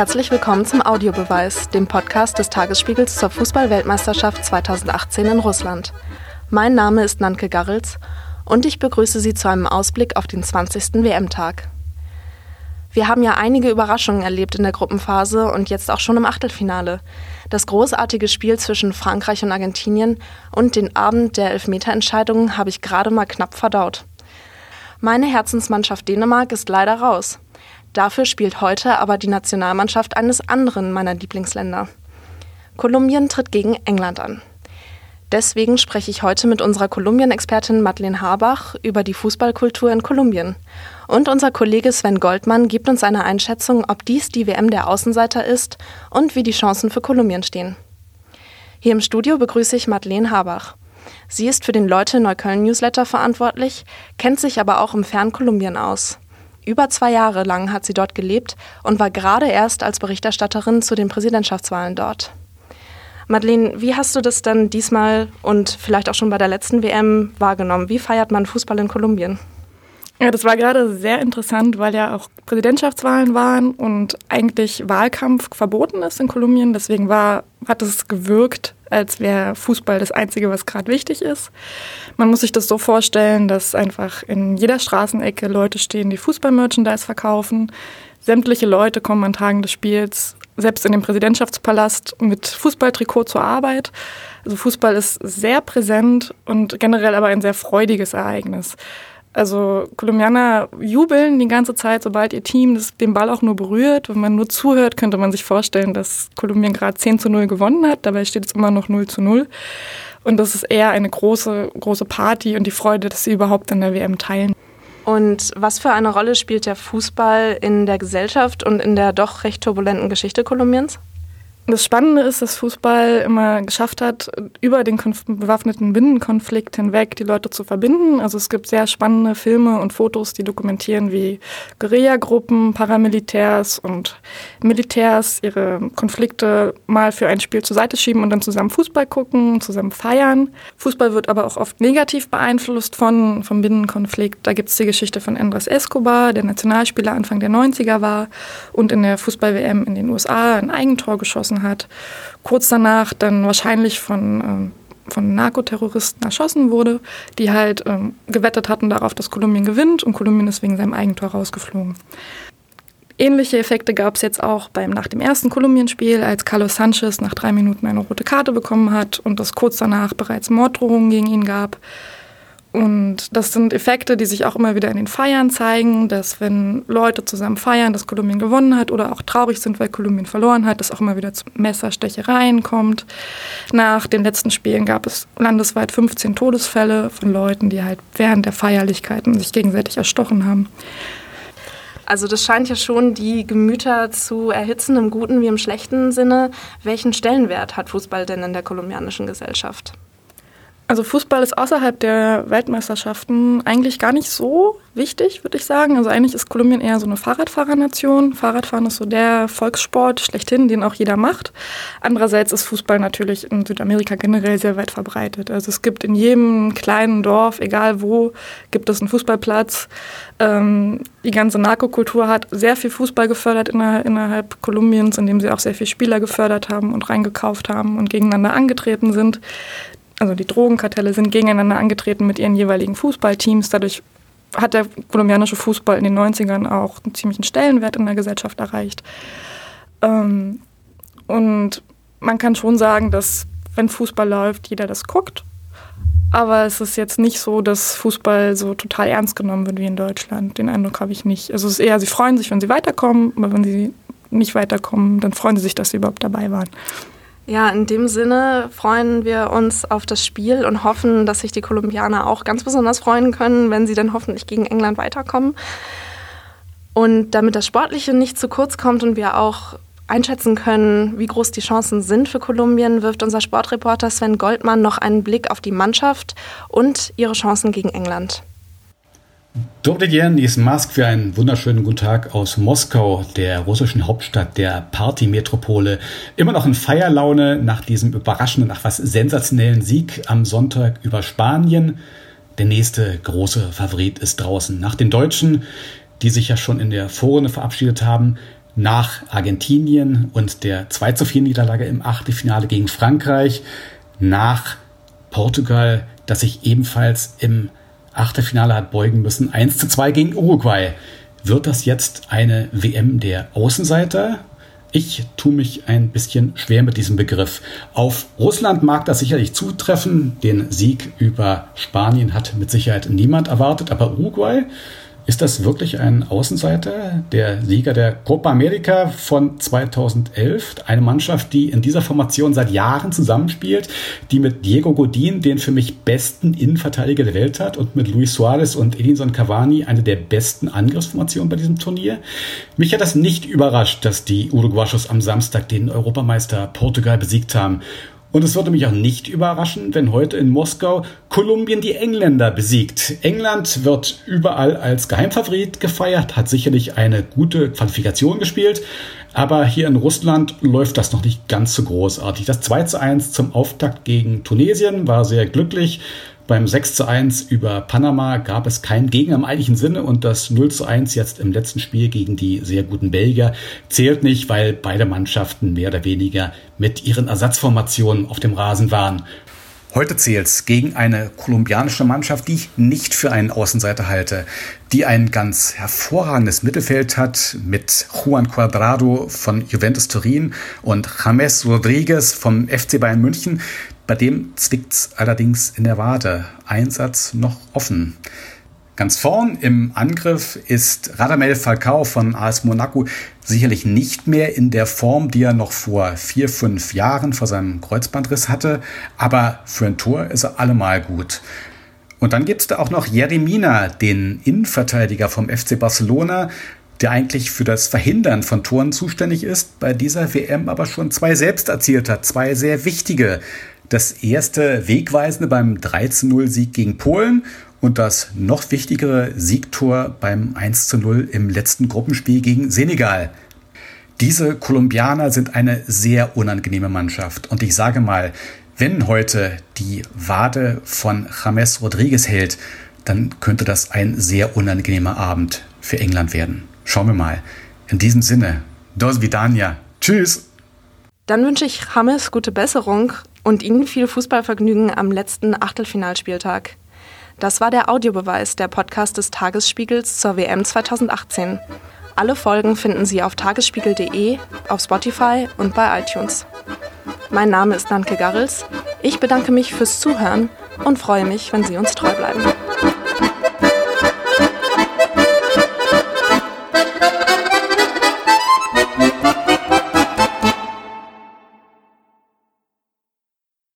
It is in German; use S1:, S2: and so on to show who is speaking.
S1: Herzlich willkommen zum Audiobeweis, dem Podcast des Tagesspiegels zur Fußball-Weltmeisterschaft 2018 in Russland. Mein Name ist Nanke Garrels und ich begrüße Sie zu einem Ausblick auf den 20. WM-Tag. Wir haben ja einige Überraschungen erlebt in der Gruppenphase und jetzt auch schon im Achtelfinale. Das großartige Spiel zwischen Frankreich und Argentinien und den Abend der Elfmeterentscheidungen habe ich gerade mal knapp verdaut. Meine Herzensmannschaft Dänemark ist leider raus. Dafür spielt heute aber die Nationalmannschaft eines anderen meiner Lieblingsländer. Kolumbien tritt gegen England an. Deswegen spreche ich heute mit unserer Kolumbien-Expertin Madeleine Habach über die Fußballkultur in Kolumbien. Und unser Kollege Sven Goldmann gibt uns eine Einschätzung, ob dies die WM der Außenseiter ist und wie die Chancen für Kolumbien stehen. Hier im Studio begrüße ich Madeleine Habach. Sie ist für den Leute Neukölln Newsletter verantwortlich, kennt sich aber auch im fernen Kolumbien aus. Über zwei Jahre lang hat sie dort gelebt und war gerade erst als Berichterstatterin zu den Präsidentschaftswahlen dort. Madeleine, wie hast du das dann diesmal und vielleicht auch schon bei der letzten WM wahrgenommen? Wie feiert man Fußball in Kolumbien?
S2: Ja, das war gerade sehr interessant, weil ja auch Präsidentschaftswahlen waren und eigentlich Wahlkampf verboten ist in Kolumbien. Deswegen war, hat es gewirkt, als wäre Fußball das Einzige, was gerade wichtig ist. Man muss sich das so vorstellen, dass einfach in jeder Straßenecke Leute stehen, die Fußballmerchandise verkaufen. Sämtliche Leute kommen an Tagen des Spiels selbst in dem Präsidentschaftspalast mit Fußballtrikot zur Arbeit. Also Fußball ist sehr präsent und generell aber ein sehr freudiges Ereignis. Also Kolumbianer jubeln die ganze Zeit, sobald ihr Team das, den Ball auch nur berührt. Wenn man nur zuhört, könnte man sich vorstellen, dass Kolumbien gerade 10 zu 0 gewonnen hat. Dabei steht es immer noch 0 zu 0. Und das ist eher eine große, große Party und die Freude, dass sie überhaupt an der WM teilen.
S1: Und was für eine Rolle spielt der Fußball in der Gesellschaft und in der doch recht turbulenten Geschichte Kolumbiens?
S2: Das Spannende ist, dass Fußball immer geschafft hat, über den bewaffneten Binnenkonflikt hinweg die Leute zu verbinden. Also es gibt sehr spannende Filme und Fotos, die dokumentieren, wie Guerillagruppen, Paramilitärs und Militärs ihre Konflikte mal für ein Spiel zur Seite schieben und dann zusammen Fußball gucken, zusammen feiern. Fußball wird aber auch oft negativ beeinflusst von, vom Binnenkonflikt. Da gibt es die Geschichte von Andres Escobar, der Nationalspieler Anfang der 90er war und in der Fußball-WM in den USA ein Eigentor geschossen hat. Kurz danach dann wahrscheinlich von, ähm, von Narkoterroristen erschossen wurde, die halt ähm, gewettet hatten darauf, dass Kolumbien gewinnt und Kolumbien ist wegen seinem Eigentor rausgeflogen. Ähnliche Effekte gab es jetzt auch beim, nach dem ersten Kolumbienspiel, als Carlos Sanchez nach drei Minuten eine rote Karte bekommen hat und es kurz danach bereits Morddrohungen gegen ihn gab. Und das sind Effekte, die sich auch immer wieder in den Feiern zeigen, dass wenn Leute zusammen feiern, dass Kolumbien gewonnen hat oder auch traurig sind, weil Kolumbien verloren hat, dass auch immer wieder zu Messerstechereien kommt. Nach den letzten Spielen gab es landesweit 15 Todesfälle von Leuten, die halt während der Feierlichkeiten sich gegenseitig erstochen haben.
S1: Also das scheint ja schon die Gemüter zu erhitzen, im guten wie im schlechten Sinne. Welchen Stellenwert hat Fußball denn in der kolumbianischen Gesellschaft?
S2: Also Fußball ist außerhalb der Weltmeisterschaften eigentlich gar nicht so wichtig, würde ich sagen. Also eigentlich ist Kolumbien eher so eine Fahrradfahrernation. Fahrradfahren ist so der Volkssport schlechthin, den auch jeder macht. Andererseits ist Fußball natürlich in Südamerika generell sehr weit verbreitet. Also es gibt in jedem kleinen Dorf, egal wo, gibt es einen Fußballplatz. Ähm, die ganze Narkokultur hat sehr viel Fußball gefördert innerhalb, innerhalb Kolumbiens, indem sie auch sehr viele Spieler gefördert haben und reingekauft haben und gegeneinander angetreten sind also die Drogenkartelle sind gegeneinander angetreten mit ihren jeweiligen Fußballteams. Dadurch hat der kolumbianische Fußball in den 90ern auch einen ziemlichen Stellenwert in der Gesellschaft erreicht. Ähm, und man kann schon sagen, dass wenn Fußball läuft, jeder das guckt. Aber es ist jetzt nicht so, dass Fußball so total ernst genommen wird wie in Deutschland. Den Eindruck habe ich nicht. Also es ist eher, sie freuen sich, wenn sie weiterkommen, aber wenn sie nicht weiterkommen, dann freuen sie sich, dass sie überhaupt dabei waren.
S1: Ja, in dem Sinne freuen wir uns auf das Spiel und hoffen, dass sich die Kolumbianer auch ganz besonders freuen können, wenn sie dann hoffentlich gegen England weiterkommen. Und damit das Sportliche nicht zu kurz kommt und wir auch einschätzen können, wie groß die Chancen sind für Kolumbien, wirft unser Sportreporter Sven Goldmann noch einen Blick auf die Mannschaft und ihre Chancen gegen England.
S3: Dobry Jen ist Mask für einen wunderschönen guten Tag aus Moskau, der russischen Hauptstadt der Partymetropole. Immer noch in Feierlaune nach diesem überraschenden, ach was sensationellen Sieg am Sonntag über Spanien. Der nächste große Favorit ist draußen. Nach den Deutschen, die sich ja schon in der Vorrunde verabschiedet haben, nach Argentinien und der 2 zu 4 Niederlage im Achtelfinale gegen Frankreich, nach Portugal, das sich ebenfalls im Achtelfinale hat beugen müssen, 1 zu 2 gegen Uruguay. Wird das jetzt eine WM der Außenseiter? Ich tue mich ein bisschen schwer mit diesem Begriff. Auf Russland mag das sicherlich zutreffen. Den Sieg über Spanien hat mit Sicherheit niemand erwartet, aber Uruguay ist das wirklich ein Außenseiter, der Sieger der Copa America von 2011? Eine Mannschaft, die in dieser Formation seit Jahren zusammenspielt, die mit Diego Godin den für mich besten Innenverteidiger der Welt hat und mit Luis Suarez und Edinson Cavani eine der besten Angriffsformationen bei diesem Turnier. Mich hat das nicht überrascht, dass die Uruguayos am Samstag den Europameister Portugal besiegt haben. Und es würde mich auch nicht überraschen, wenn heute in Moskau Kolumbien die Engländer besiegt. England wird überall als Geheimfavorit gefeiert, hat sicherlich eine gute Qualifikation gespielt, aber hier in Russland läuft das noch nicht ganz so großartig. Das 2 zu 1 zum Auftakt gegen Tunesien war sehr glücklich. Beim 6 zu 1 über Panama gab es keinen Gegner im eigentlichen Sinne und das 0 zu 1 jetzt im letzten Spiel gegen die sehr guten Belgier zählt nicht, weil beide Mannschaften mehr oder weniger mit ihren Ersatzformationen auf dem Rasen waren. Heute zählt's gegen eine kolumbianische Mannschaft, die ich nicht für einen Außenseiter halte, die ein ganz hervorragendes Mittelfeld hat mit Juan Cuadrado von Juventus Turin und James Rodriguez vom FC Bayern München, bei dem zwickt's allerdings in der Wade. Einsatz noch offen. Ganz vorn im Angriff ist Radamel Falcao von AS Monaco sicherlich nicht mehr in der Form, die er noch vor vier, fünf Jahren vor seinem Kreuzbandriss hatte, aber für ein Tor ist er allemal gut. Und dann gibt's da auch noch Jeremina, den Innenverteidiger vom FC Barcelona, der eigentlich für das Verhindern von Toren zuständig ist, bei dieser WM aber schon zwei selbst erzielt hat, zwei sehr wichtige. Das erste Wegweisende beim 13-0-Sieg gegen Polen und das noch wichtigere Siegtor beim 1-0 im letzten Gruppenspiel gegen Senegal. Diese Kolumbianer sind eine sehr unangenehme Mannschaft. Und ich sage mal, wenn heute die Wade von James Rodriguez hält, dann könnte das ein sehr unangenehmer Abend für England werden. Schauen wir mal. In diesem Sinne, dos vidania. Tschüss.
S1: Dann wünsche ich James gute Besserung und Ihnen viel Fußballvergnügen am letzten Achtelfinalspieltag. Das war der Audiobeweis, der Podcast des Tagesspiegels zur WM 2018. Alle Folgen finden Sie auf tagesspiegel.de, auf Spotify und bei iTunes. Mein Name ist Nanke Garrels. Ich bedanke mich fürs Zuhören und freue mich, wenn Sie uns treu bleiben.